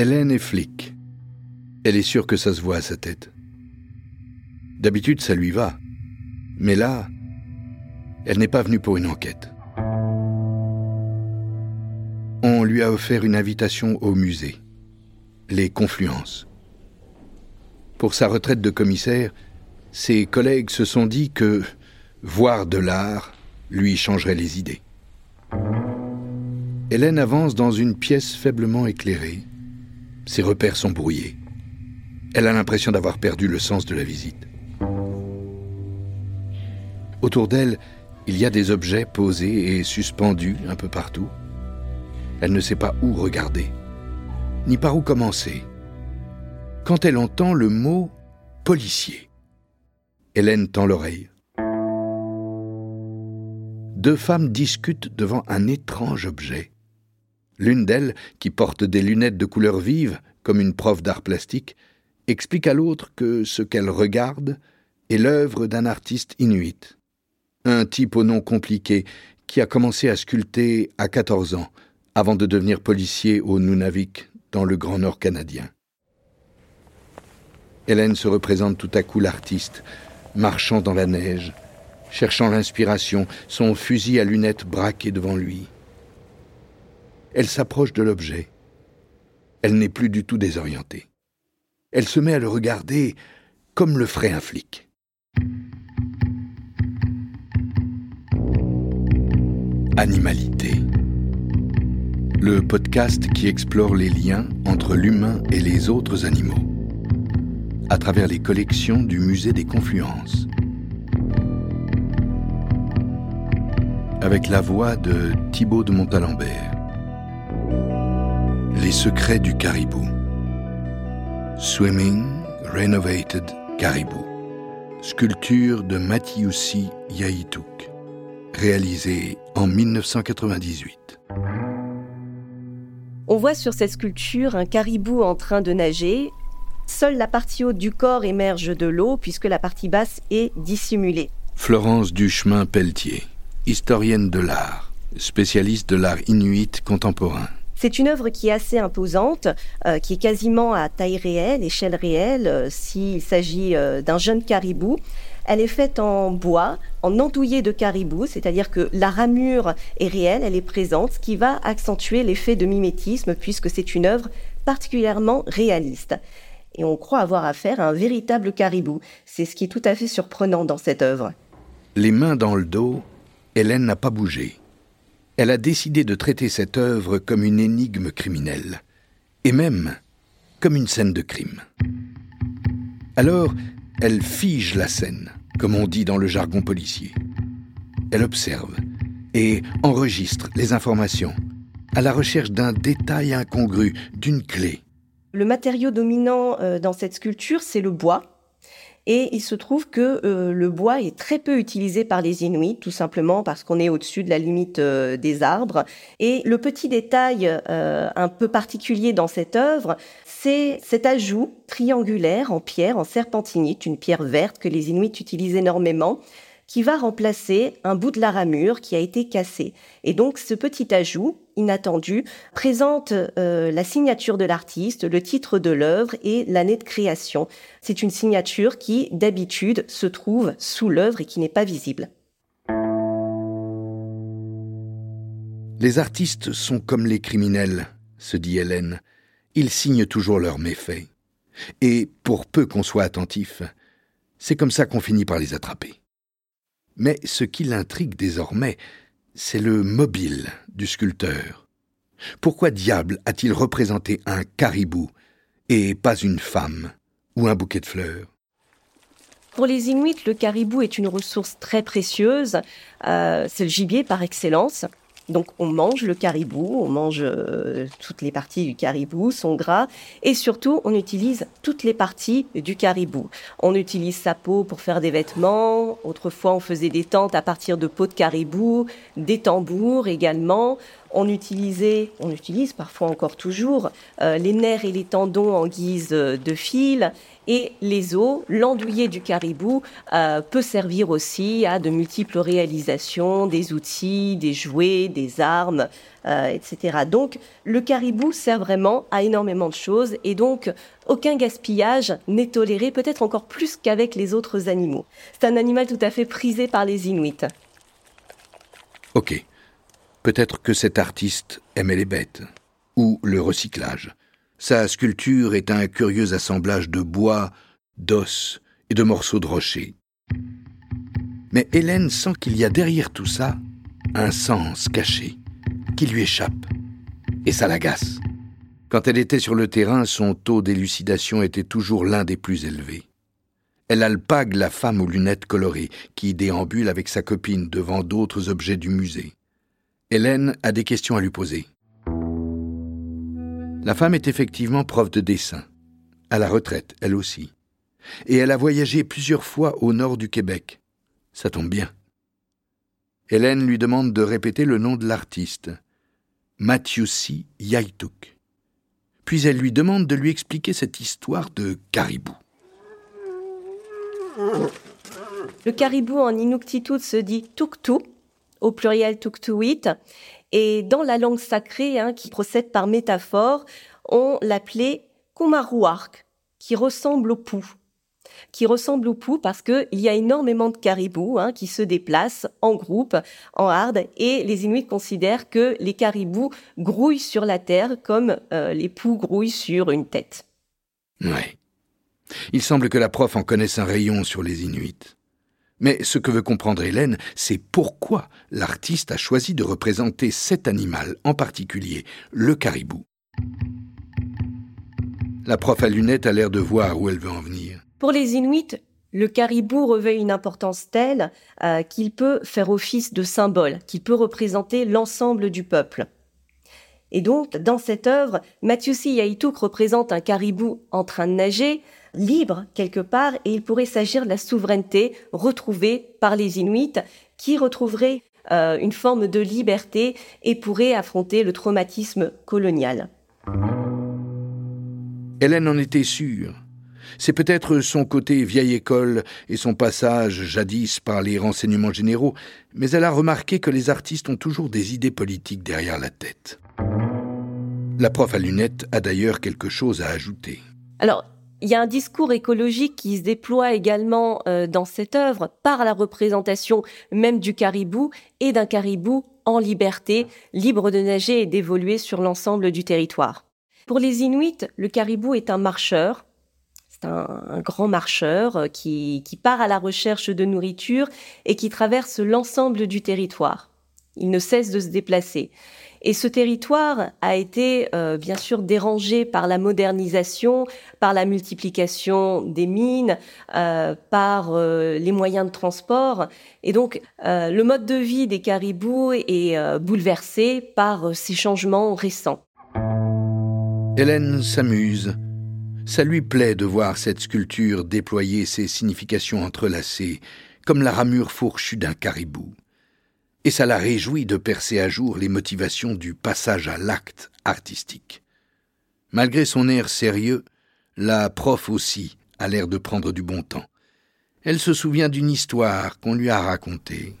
Hélène est flic. Elle est sûre que ça se voit à sa tête. D'habitude, ça lui va. Mais là, elle n'est pas venue pour une enquête. On lui a offert une invitation au musée, les Confluences. Pour sa retraite de commissaire, ses collègues se sont dit que voir de l'art lui changerait les idées. Hélène avance dans une pièce faiblement éclairée. Ses repères sont brouillés. Elle a l'impression d'avoir perdu le sens de la visite. Autour d'elle, il y a des objets posés et suspendus un peu partout. Elle ne sait pas où regarder, ni par où commencer. Quand elle entend le mot policier, Hélène tend l'oreille. Deux femmes discutent devant un étrange objet. L'une d'elles, qui porte des lunettes de couleur vive, comme une prof d'art plastique, explique à l'autre que ce qu'elle regarde est l'œuvre d'un artiste inuit. Un type au nom compliqué qui a commencé à sculpter à 14 ans, avant de devenir policier au Nunavik, dans le Grand Nord canadien. Hélène se représente tout à coup l'artiste, marchant dans la neige, cherchant l'inspiration, son fusil à lunettes braqué devant lui. Elle s'approche de l'objet. Elle n'est plus du tout désorientée. Elle se met à le regarder comme le ferait un flic. Animalité. Le podcast qui explore les liens entre l'humain et les autres animaux à travers les collections du Musée des Confluences. Avec la voix de Thibaut de Montalembert. Les secrets du caribou. Swimming Renovated Caribou. Sculpture de Matiussi Yaïtouk. Réalisée en 1998. On voit sur cette sculpture un caribou en train de nager. Seule la partie haute du corps émerge de l'eau puisque la partie basse est dissimulée. Florence Duchemin-Pelletier, historienne de l'art, spécialiste de l'art inuit contemporain. C'est une œuvre qui est assez imposante, euh, qui est quasiment à taille réelle, échelle réelle, euh, s'il s'agit euh, d'un jeune caribou. Elle est faite en bois, en andouillé de caribou, c'est-à-dire que la ramure est réelle, elle est présente, ce qui va accentuer l'effet de mimétisme puisque c'est une œuvre particulièrement réaliste. Et on croit avoir affaire à un véritable caribou. C'est ce qui est tout à fait surprenant dans cette œuvre. Les mains dans le dos, Hélène n'a pas bougé. Elle a décidé de traiter cette œuvre comme une énigme criminelle, et même comme une scène de crime. Alors, elle fige la scène, comme on dit dans le jargon policier. Elle observe et enregistre les informations, à la recherche d'un détail incongru, d'une clé. Le matériau dominant euh, dans cette sculpture, c'est le bois. Et il se trouve que euh, le bois est très peu utilisé par les Inuits, tout simplement parce qu'on est au-dessus de la limite euh, des arbres. Et le petit détail un peu particulier dans cette œuvre, c'est cet ajout triangulaire en pierre, en serpentinite, une pierre verte que les Inuits utilisent énormément qui va remplacer un bout de la ramure qui a été cassé. Et donc ce petit ajout inattendu présente euh, la signature de l'artiste, le titre de l'œuvre et l'année de création. C'est une signature qui d'habitude se trouve sous l'œuvre et qui n'est pas visible. Les artistes sont comme les criminels, se dit Hélène. Ils signent toujours leurs méfaits. Et pour peu qu'on soit attentif, c'est comme ça qu'on finit par les attraper. Mais ce qui l'intrigue désormais, c'est le mobile du sculpteur. Pourquoi diable a-t-il représenté un caribou et pas une femme ou un bouquet de fleurs? Pour les Inuits, le caribou est une ressource très précieuse. Euh, c'est le gibier par excellence. Donc on mange le caribou, on mange euh, toutes les parties du caribou, son gras, et surtout on utilise toutes les parties du caribou. On utilise sa peau pour faire des vêtements, autrefois on faisait des tentes à partir de peau de caribou, des tambours également. on utilisait, on utilise parfois encore toujours, euh, les nerfs et les tendons en guise de fil. Et les os, l'andouillé du caribou euh, peut servir aussi à de multiples réalisations, des outils, des jouets, des armes, euh, etc. Donc le caribou sert vraiment à énormément de choses et donc aucun gaspillage n'est toléré, peut-être encore plus qu'avec les autres animaux. C'est un animal tout à fait prisé par les Inuits. Ok. Peut-être que cet artiste aimait les bêtes ou le recyclage. Sa sculpture est un curieux assemblage de bois, d'os et de morceaux de rocher. Mais Hélène sent qu'il y a derrière tout ça un sens caché qui lui échappe. Et ça l'agace. Quand elle était sur le terrain, son taux d'élucidation était toujours l'un des plus élevés. Elle alpague la femme aux lunettes colorées qui déambule avec sa copine devant d'autres objets du musée. Hélène a des questions à lui poser. La femme est effectivement prof de dessin, à la retraite, elle aussi. Et elle a voyagé plusieurs fois au nord du Québec. Ça tombe bien. Hélène lui demande de répéter le nom de l'artiste, C. Yaituk. Puis elle lui demande de lui expliquer cette histoire de caribou. Le caribou en Inuktitut se dit tuktu, au pluriel tuktuit, et dans la langue sacrée, hein, qui procède par métaphore, on l'appelait kumaruark, qui ressemble au pou. Qui ressemble au pou parce qu'il y a énormément de caribous hein, qui se déplacent en groupe, en harde, et les Inuits considèrent que les caribous grouillent sur la terre comme euh, les poux grouillent sur une tête. Ouais. Il semble que la prof en connaisse un rayon sur les Inuits. Mais ce que veut comprendre Hélène, c'est pourquoi l'artiste a choisi de représenter cet animal en particulier, le caribou. La prof à lunettes a l'air de voir où elle veut en venir. Pour les Inuits, le caribou revêt une importance telle euh, qu'il peut faire office de symbole, qu'il peut représenter l'ensemble du peuple. Et donc, dans cette œuvre, Mathieusi Yaituk représente un caribou en train de nager, libre quelque part et il pourrait s'agir de la souveraineté retrouvée par les Inuits qui retrouveraient euh, une forme de liberté et pourraient affronter le traumatisme colonial. Hélène en était sûre. C'est peut-être son côté vieille école et son passage jadis par les renseignements généraux, mais elle a remarqué que les artistes ont toujours des idées politiques derrière la tête. La prof à lunettes a d'ailleurs quelque chose à ajouter. Alors, il y a un discours écologique qui se déploie également euh, dans cette œuvre par la représentation même du caribou et d'un caribou en liberté, libre de nager et d'évoluer sur l'ensemble du territoire. Pour les Inuits, le caribou est un marcheur, c'est un, grand marcheur euh, qui, qui part à la recherche de nourriture et qui traverse l'ensemble du territoire. Il ne cesse de se déplacer. Et ce territoire a été euh, bien sûr dérangé par la modernisation, par la multiplication des mines, euh, par euh, les moyens de transport. Et donc le mode de vie des caribous est bouleversé par ces changements récents. Hélène s'amuse. Ça lui plaît de voir cette sculpture déployer ses significations entrelacées, comme la ramure fourchue d'un caribou et ça la réjouit de percer à jour les motivations du passage à l'acte artistique. Malgré son air sérieux, la prof aussi a l'air de prendre du bon temps. Elle se souvient d'une histoire qu'on lui a racontée.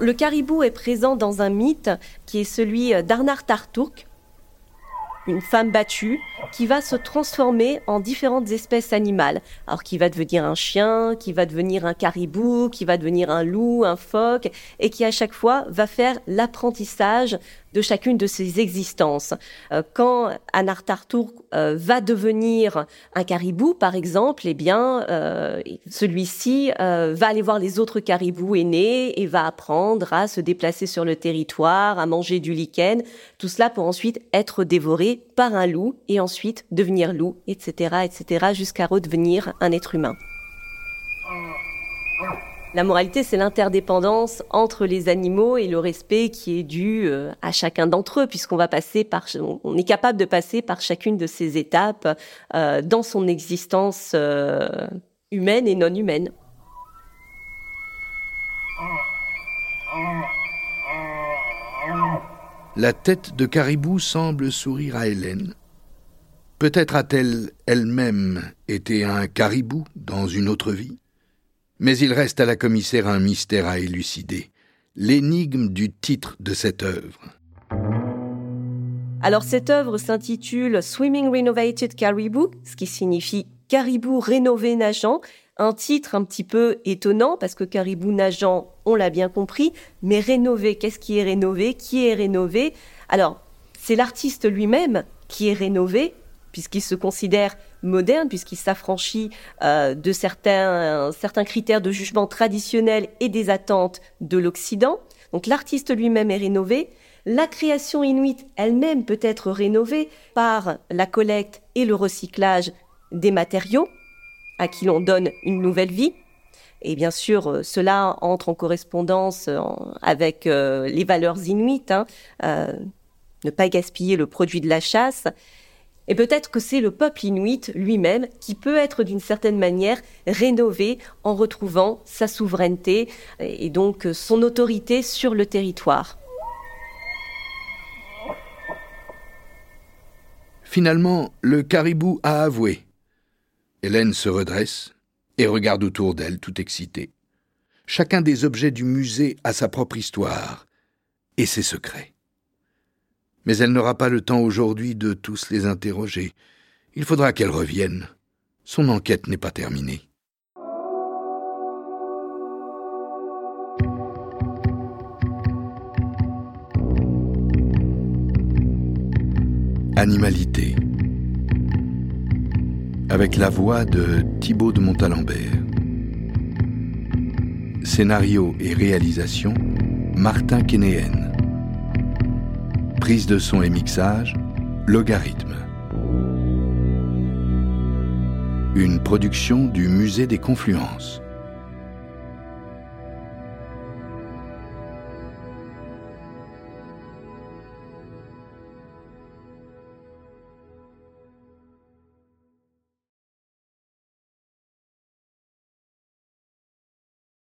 Le caribou est présent dans un mythe qui est celui d'Arnar Tartouk, une femme battue qui va se transformer en différentes espèces animales. Alors qui va devenir un chien, qui va devenir un caribou, qui va devenir un loup, un phoque, et qui à chaque fois va faire l'apprentissage de chacune de ces existences. Euh, quand Anartartour euh, va devenir un caribou, par exemple, eh bien, euh, celui-ci va aller voir les autres caribous aînés et va apprendre à se déplacer sur le territoire, à manger du lichen, tout cela pour ensuite être dévoré par un loup et ensuite devenir loup, etc., etc., jusqu'à redevenir un être humain. La moralité, c'est l'interdépendance entre les animaux et le respect qui est dû euh, à chacun d'entre eux, puisqu'on va passer par, on est capable de passer par chacune de ces étapes euh, dans son existence euh, humaine et non humaine. La tête de caribou semble sourire à Hélène. Peut-être a-t-elle elle-même été un caribou dans une autre vie? Mais il reste à la commissaire un mystère à élucider, l'énigme du titre de cette œuvre. Alors cette œuvre s'intitule Swimming Renovated Caribou, ce qui signifie caribou rénové nageant, un titre un petit peu étonnant parce que caribou nageant, on l'a bien compris, mais rénové, qu'est-ce qui est rénové? Qui est rénové? Alors, c'est l'artiste lui-même qui est rénové puisqu'il se considère moderne, puisqu'il s'affranchit euh, de certains, certains critères de jugement traditionnels et des attentes de l'Occident. Donc l'artiste lui-même est rénové. La création inuite elle-même peut être rénovée par la collecte et le recyclage des matériaux à qui l'on donne une nouvelle vie. Et bien sûr, euh, cela entre en correspondance euh, avec les valeurs inuites, hein, ne pas gaspiller le produit de la chasse. Et peut-être que c'est le peuple inuit lui-même qui peut être d'une certaine manière rénové en retrouvant sa souveraineté et donc son autorité sur le territoire. Finalement, le caribou a avoué Hélène se redresse et regarde autour d'elle, tout excitée. Chacun des objets du musée a sa propre histoire et ses secrets. Mais elle n'aura pas le temps aujourd'hui de tous les interroger. Il faudra qu'elle revienne. Son enquête n'est pas terminée. Animalité avec la voix de Thibaut de Montalembert. Scénario et réalisation Martin Kénéen. Prise de son et mixage Logarithme. Une production du Musée des Confluences.